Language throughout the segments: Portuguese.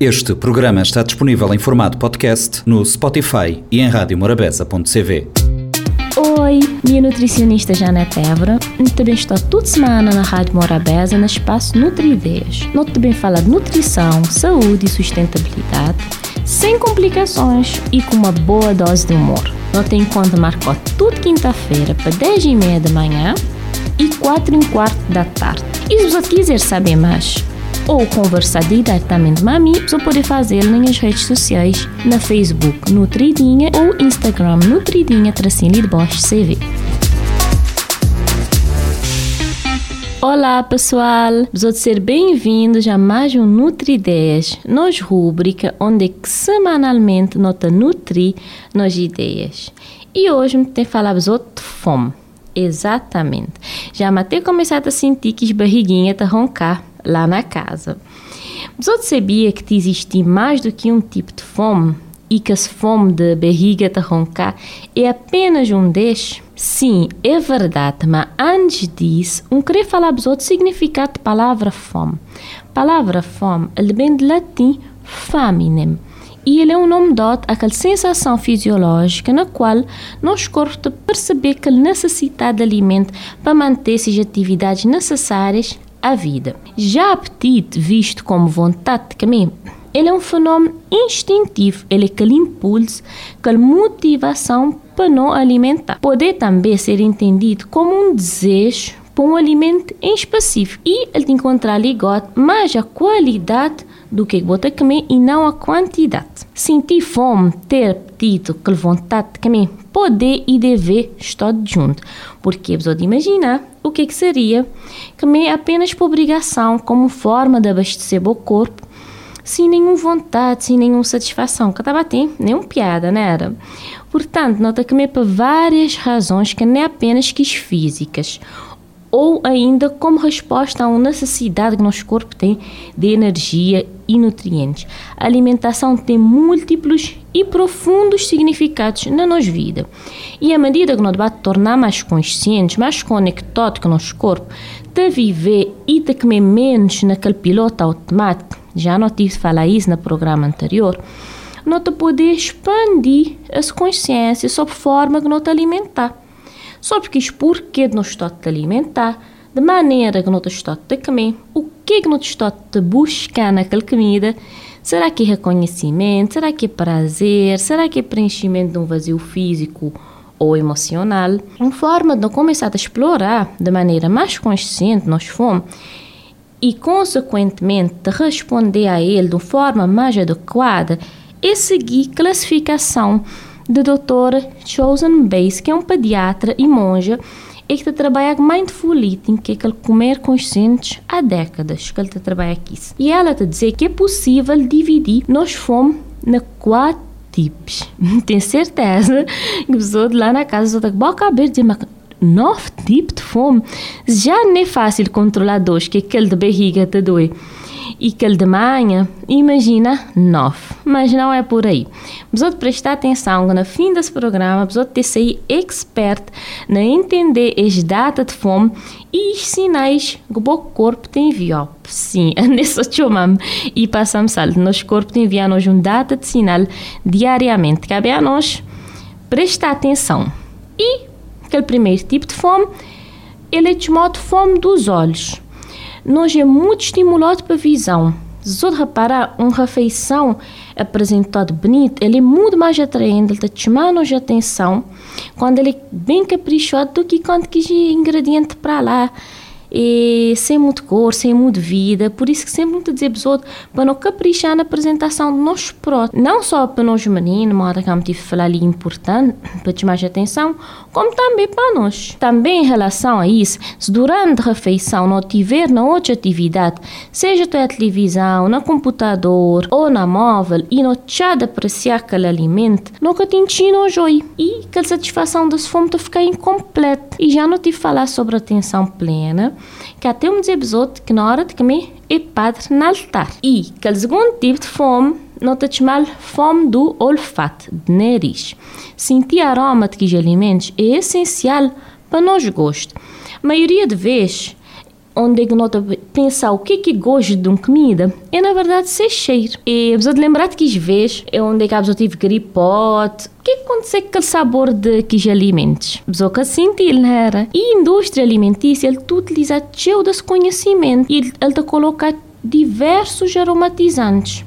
Este programa está disponível em formato podcast no Spotify e em radiomorabeza.cv. Oi, minha nutricionista Janete Évora. Também estou toda semana na Rádio Morabeza, no espaço Nutri-Ideias. Nós também fala de nutrição, saúde e sustentabilidade, sem complicações e com uma boa dose de humor. Nós tem conta marcou toda quinta-feira para 10 e meia da manhã e 4 e um quarto da tarde. E se você quiser saber mais, ou conversar diretamente com a mim, você pode fazê-lo nas redes sociais, na Facebook Nutridinha ou Instagram Nutridinha Tracinho de Bosch CV. Olá pessoal, vou ser bem-vindos a mais um Nutri Ideias, nos rubrica onde semanalmente nota nutri nas ideias. E hoje me tem falado de fome. Exatamente. Já matei começado a sentir que as barriguinhas tá roncar lá na casa. Você sabia que existe mais do que um tipo de fome e que a fome de barriga de roncar é apenas um destes? Sim, é verdade, mas antes disso, um queria falar para outro significado da palavra fome. A palavra fome, ele vem do latim faminem, e ele é um nome dado àquela sensação fisiológica na qual nosso corpo percebe que necessita de alimento para manter as atividades necessárias a vida. Já apetite, visto como vontade de comer, ele é um fenômeno instintivo, ele é aquele impulso, aquela motivação para não alimentar. Pode também ser entendido como um desejo por um alimento em específico e ele encontrar ligado mais a qualidade do que bota comer e não a quantidade. Sentir fome, ter apetite, aquela vontade de comer, poder e dever estar junto. Porque você pode imaginar o que, que seria comer apenas por obrigação, como forma de abastecer o corpo, sem nenhuma vontade, sem nenhuma satisfação. Que estava nem nenhuma piada, não era? Portanto, nota comer por várias razões que nem apenas que físicas ou ainda como resposta a uma necessidade que nosso corpo tem de energia e nutrientes. A alimentação tem múltiplos e profundos significados na nossa vida. E à medida que nós vamos tornar mais conscientes, mais conectados com o nosso corpo, de viver e de comer menos naquele piloto automático, já não tive falar isso no programa anterior, nós poder expandir essa consciência sobre a forma que nós alimentar só porque os porquê de nós estar a alimentar, de maneira que nós estamos a comer, o que é que nós estamos a buscar naquela comida, será que é reconhecimento, será que é prazer, será que é preenchimento de um vazio físico ou emocional, uma forma de começar a explorar de maneira mais consciente nós fomos e, consequentemente, de responder a ele de forma mais adequada é seguir classificação da doutora Chosen Bass, que é um pediatra e monja e que trabalha com Mindful Eating, que é aquele comer consciente há décadas que ele trabalha aqui. E ela te dizer que é possível dividir nós fomos na quatro tipos. Tenho certeza que pessoa de lá na casa só está boca aberta mas nove tipos de fome. Já não é fácil controlar dois, que é aquele de barriga te doer e que de manhã, imagina, nove. Mas não é por aí. Precisa prestar atenção que no fim desse programa, precisa ter ser expert na entender as datas de fome e os sinais que o corpo tem enviado. Sim, nessa chamamos e passamos salto. Nosso corpo tem enviado-nos um data de sinal diariamente. Cabe a nós prestar atenção. E aquele primeiro tipo de fome, ele é chamado fome dos olhos nós é muito estimulado para a visão. Se você reparar, uma refeição apresentada bonita, ele é muito mais atraente, ele está chamando a atenção quando ele é bem caprichoso do que quando que ingrediente para lá e sem muito cor, sem muito vida. Por isso que sempre muito dizer pessoas para não caprichar na apresentação do nosso próprios. Não só para nós meninos, mas que tive falar ali importante, para te mais atenção, como também para nós. Também em relação a isso, se durante a refeição não tiver na outra atividade, seja na televisão, no computador ou na móvel, e não de apreciar aquele alimento, nunca te ensina o joio. E aquela satisfação da fome te ficar incompleta. E já não te falar sobre atenção plena, que até um episódio que na hora de comer é padre no altar. E aquele segundo tipo de fome, nota chamar fome do olfato, de nariz. Sentir aroma de que alimentos é essencial para nós gosto. A maioria de vezes, onde é nós pensar o que é que gosto de uma comida, é na verdade ser cheiro. E precisa de lembrar que às vezes é onde é que a pessoa tive gripote, o que é que acontece com aquele sabor de que alimentos? Pessoa que sentir, né? E a indústria alimentícia, ele utiliza cheio desse conhecimento e ele te coloca diversos aromatizantes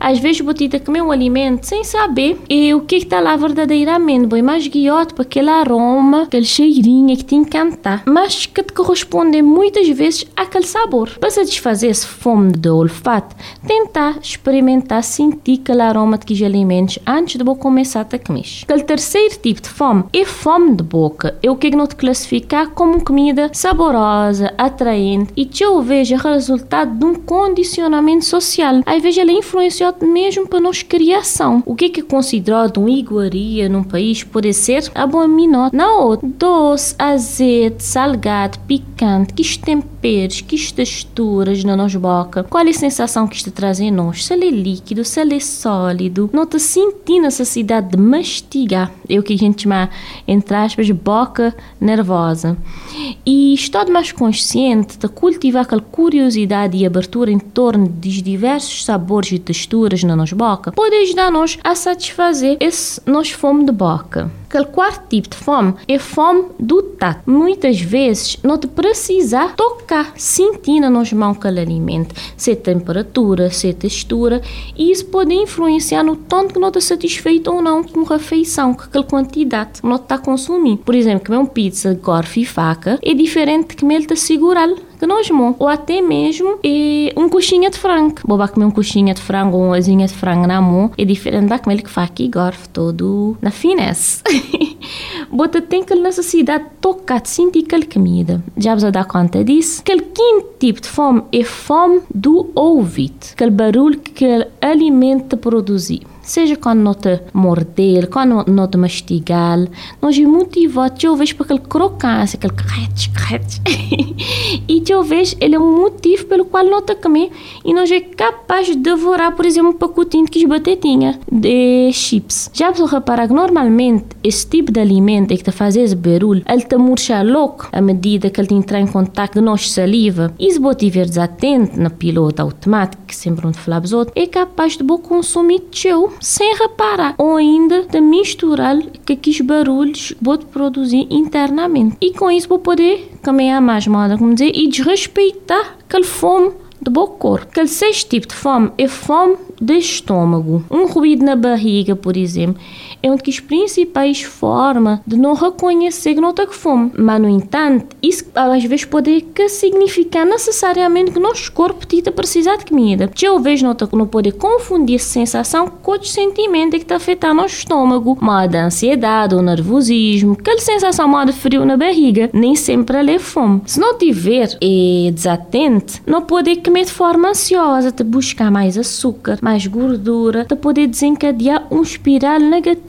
às vezes botita comer um alimento sem saber e o que está lá verdadeiramente. Boi mais guiote para aquele aroma, aquele cheirinho que te encanta, mas que te corresponde muitas vezes àquele sabor. Para satisfazer esse fome do olfato, tentar experimentar sentir aquele aroma de aqueles alimentos antes de começar a comer. Aquele terceiro tipo de fome é fome de boca. É o que não te classificar como comida saborosa, atraente e que eu vejo resultado de um condicionamento social. Às vezes ele influenciou mesmo para nós criação. O que é que é considerado uma iguaria num país pode ser abominado na outra. Doce, azeite, salgado, picante, que temperos, que texturas na nossa boca. Qual é a sensação que isto traz em nós? Se ele é líquido, se ele é sólido. Não está sentindo a necessidade de mastigar. É o que a gente chama, entre aspas, boca nervosa. E estou mais consciente de cultivar aquela curiosidade e abertura em torno dos diversos sabores e texturas texturas na nossa boca, pode ajudar-nos a satisfazer esse nosso fome de boca. Aquele quarto tipo de fome é fome do tato. Muitas vezes não te precisa tocar, sentir na nossa mão aquele alimento, se temperatura, se textura, e isso pode influenciar no tanto que não está satisfeito ou não com a refeição, com aquela quantidade que não está consumindo. Por exemplo, comer um pizza de garfo e faca é diferente de comer te segurar que nós mão, ou até mesmo é, um coxinha de frango. Vou comer um coxinha de frango ou uma asinha de frango na mão é diferente da comer que faca e garfo todo na finesse. Bota tem aquela necessidade de tocar, de sentir aquela comida. Já vos dar conta disso? Aquele quinto tipo de fome é fome do ouvido. Aquele barulho que aquele alimento produzir seja quando nota morder, quando nota mastigar, nós é motivado, talvez para aquele crocância, aquele crete, crete. e talvez ele é um motivo pelo qual nota comer e nós é capaz de devorar, por exemplo, um pacotinho de batatinha de chips. Já para reparar que normalmente esse tipo de alimento é que te faz esse barulho, ele te murcha louco à medida que ele entra em contato com nossa saliva. E se você estiver desatento na piloto automático, que sempre onde falamos outro, é capaz de consumir teu sem reparar ou ainda de misturar aqueles barulhos vou produzir internamente. E com isso vou poder caminhar mais moda, como dizer, e desrespeitar aquele fome do bom corpo. Aquele sexto tipo de fome é fome de estômago. Um ruído na barriga, por exemplo, é uma das principais formas de não reconhecer que não está com fome. Mas, no entanto, isso às vezes pode significar necessariamente que nosso corpo está precisar de comida. Talvez não, não pode confundir essa sensação com outro sentimento que está o nosso estômago, modo ansiedade ou nervosismo, aquela sensação modo frio na barriga, nem sempre ela é fome. Se não tiver é desatente, não pode comer de forma ansiosa, de buscar mais açúcar, mais gordura, de poder desencadear um espiral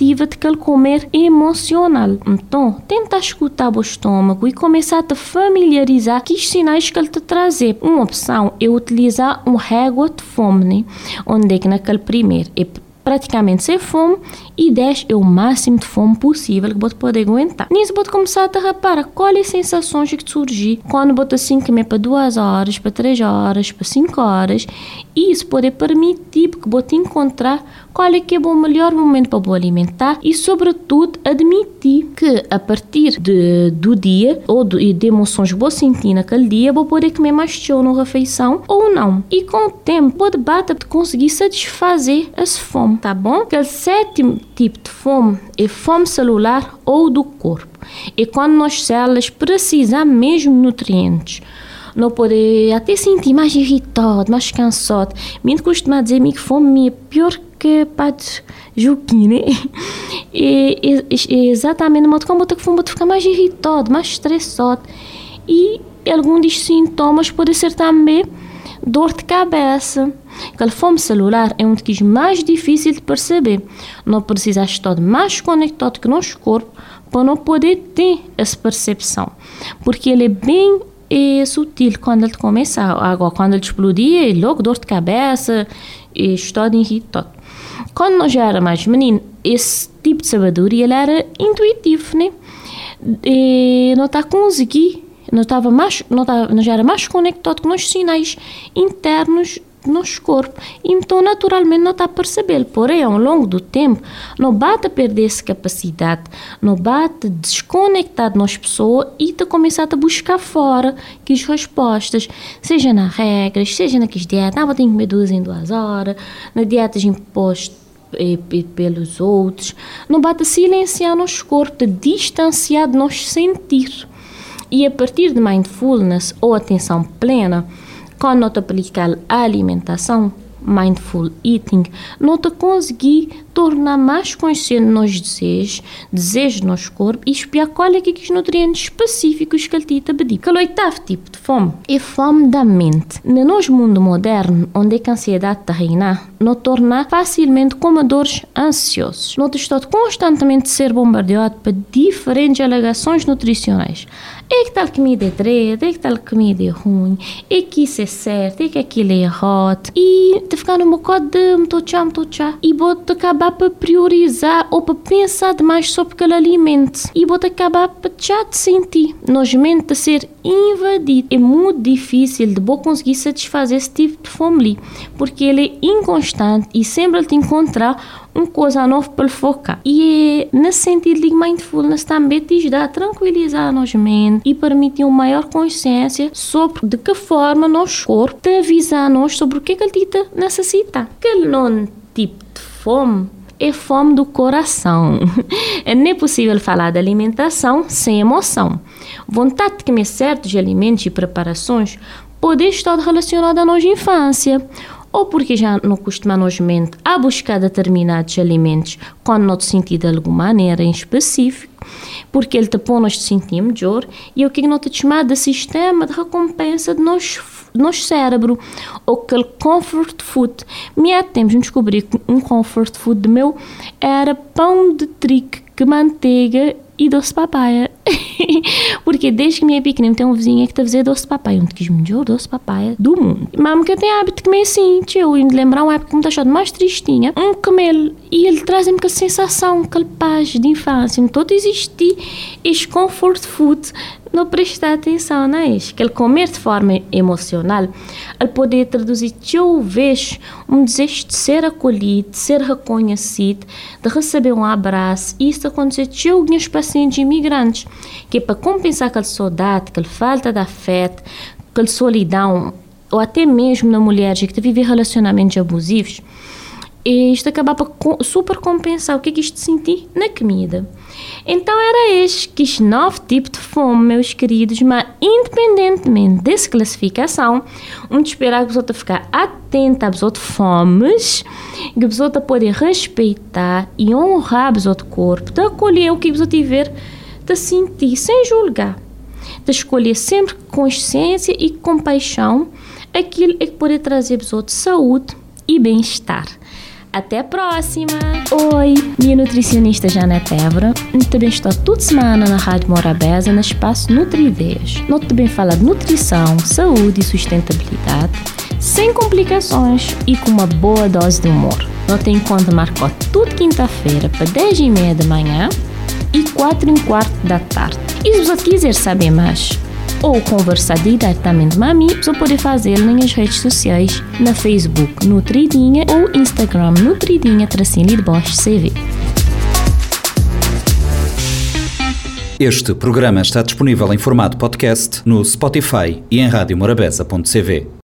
de aquele comer emocional. Então, tenta escutar o estômago e começar a te familiarizar com os sinais que ele te trazer. Uma opção é utilizar um régua de fome, né? onde é que naquele primeiro é praticamente sem fome e 10 é o máximo de fome possível que você pode aguentar. Nisso você começar a reparar quais as sensações que surgem quando você assim comer para 2 horas, para 3 horas, para 5 horas e isso pode permitir que você encontrar qual é que é o melhor momento para você alimentar e sobretudo admitir que a partir de, do dia ou de, de emoções que você sentir naquele dia, você pode comer mais show na refeição ou não. E com o tempo, você bata de conseguir satisfazer essa fome, tá bom? Que o sétimo tipo de fome é fome celular ou do corpo. É quando nós células precisam mesmo nutrientes não poder até sentir mais irritado, mais cansado. Me costuma dizer que fome é pior que pode juquinho, né? E, e, e exatamente no modo como eu fome, ficar mais irritado, mais estressado. E alguns dos sintomas podem ser também dor de cabeça. Aquela fome celular é um dos mais difíceis de perceber. Não precisa estar mais conectado o nosso corpo para não poder ter essa percepção. Porque ele é bem é, sutil quando ele começa. Agora, quando ele explodir, logo dor de cabeça e estado irritado. Quando nós já era mais menino, esse tipo de sabedoria ele era intuitivo, né? E não está conseguir Nós, estava mais, nós, estava, nós era mais conectado com os sinais internos nosso corpo. Então, naturalmente, não está a perceber. Porém, ao longo do tempo, não bate a perder essa capacidade, não bate desconectar de nós pessoas e te começar a buscar fora que as respostas, seja nas regras, seja naquelas dietas, ah, vou ter que comer duas em duas horas, na dietas impostas eh, pelos outros, não bate silenciar nosso corpo, distanciar de nos sentir. E a partir de mindfulness ou atenção plena, quando nós aplicamos a alimentação, mindful eating, nós conseguir tornar mais consciente nos desejos, desejos do nosso corpo e espiar qual é que os nutrientes específicos que ele te pedir. Que é o oitavo tipo de fome é fome da mente. No nosso mundo moderno, onde a ansiedade está reinar, nos torna facilmente comadores ansiosos. Nós estamos constantemente a ser bombardeados por diferentes alegações nutricionais é que tal comida é treta, é que tal comida é ruim, é que isso é certo, é que aquilo é errado. E te ficar num bocado de mtochá, mtochá. E vou acabar por priorizar ou por pensar demais sobre aquele alimento. E vou acabar por já te sentir. A ser invadido. É muito difícil de vou conseguir satisfazer esse tipo de fome porque ele é inconstante e sempre te encontrar uma coisa nova para focar. E é nesse sentido de mindfulness também te dá a tranquilizar a nossa mente e permitir uma maior consciência sobre de que forma nosso corpo te avisa a nós sobre o que, é que ele te necessita. Aquele não tipo de fome é fome do coração. É nem possível falar de alimentação sem emoção. Vontade de comer certos alimentos e preparações pode estar relacionada à nossa infância ou porque já não costumamos mente a buscar determinados alimentos quando não te sentir de alguma maneira em específico, porque ele te põe nos sentir melhor e o que não te chama de sistema de recompensa de nosso, nosso cérebro, ou aquele comfort food. Me há tempos descobri que um comfort food meu era pão de trigo, que manteiga e doce de papaya. Porque desde que minha pequenina tem um vizinho que a fazer doce de papaya. Um dos melhores doce de papaya do mundo. Mas que tem hábito de comer assim, tio. E me lembrar uma época que me deixou mais tristinha. Um camelo. E ele traz-me aquela sensação, aquela paz de infância. Todo existir este comfort food não prestar atenção nisso. Que ele comer de forma emocional, ele poder traduzir talvez um desejo de ser acolhido, de ser reconhecido, de receber um abraço. Isso acontece com alguns pacientes imigrantes, que é para compensar aquela saudade, aquela falta de afeto, aquela solidão, ou até mesmo na mulher que vive relacionamentos abusivos, e isto acaba por super compensar o que é que isto senti na comida. Então era este que os nove tipos de fome, meus queridos, mas independentemente dessa classificação, um de esperar que a pessoa ficar atenta às outras fomes, que a pessoa pode respeitar e honrar outro corpo, de acolher o que a pessoa tiver, de sentir sem julgar, de escolher sempre com consciência e compaixão aquilo é que pode trazer a pessoa de saúde e bem-estar. Até a próxima! Oi, minha nutricionista Janete Évora. Também estou toda semana na Rádio Morabeza, no espaço Nutrideias. Nós também fala de nutrição, saúde e sustentabilidade, sem complicações e com uma boa dose de humor. Nós tem conta marcou tudo quinta-feira para 10 e meia da manhã e 4 e um quarto da tarde. E se você quiser saber mais, ou conversar diretamente comigo, você pode fazer nas redes sociais, na Facebook Nutridinha ou Instagram Nutridinha Tracinho de Bosch CV. Este programa está disponível em formato podcast no Spotify e em radiomorabeza.cv.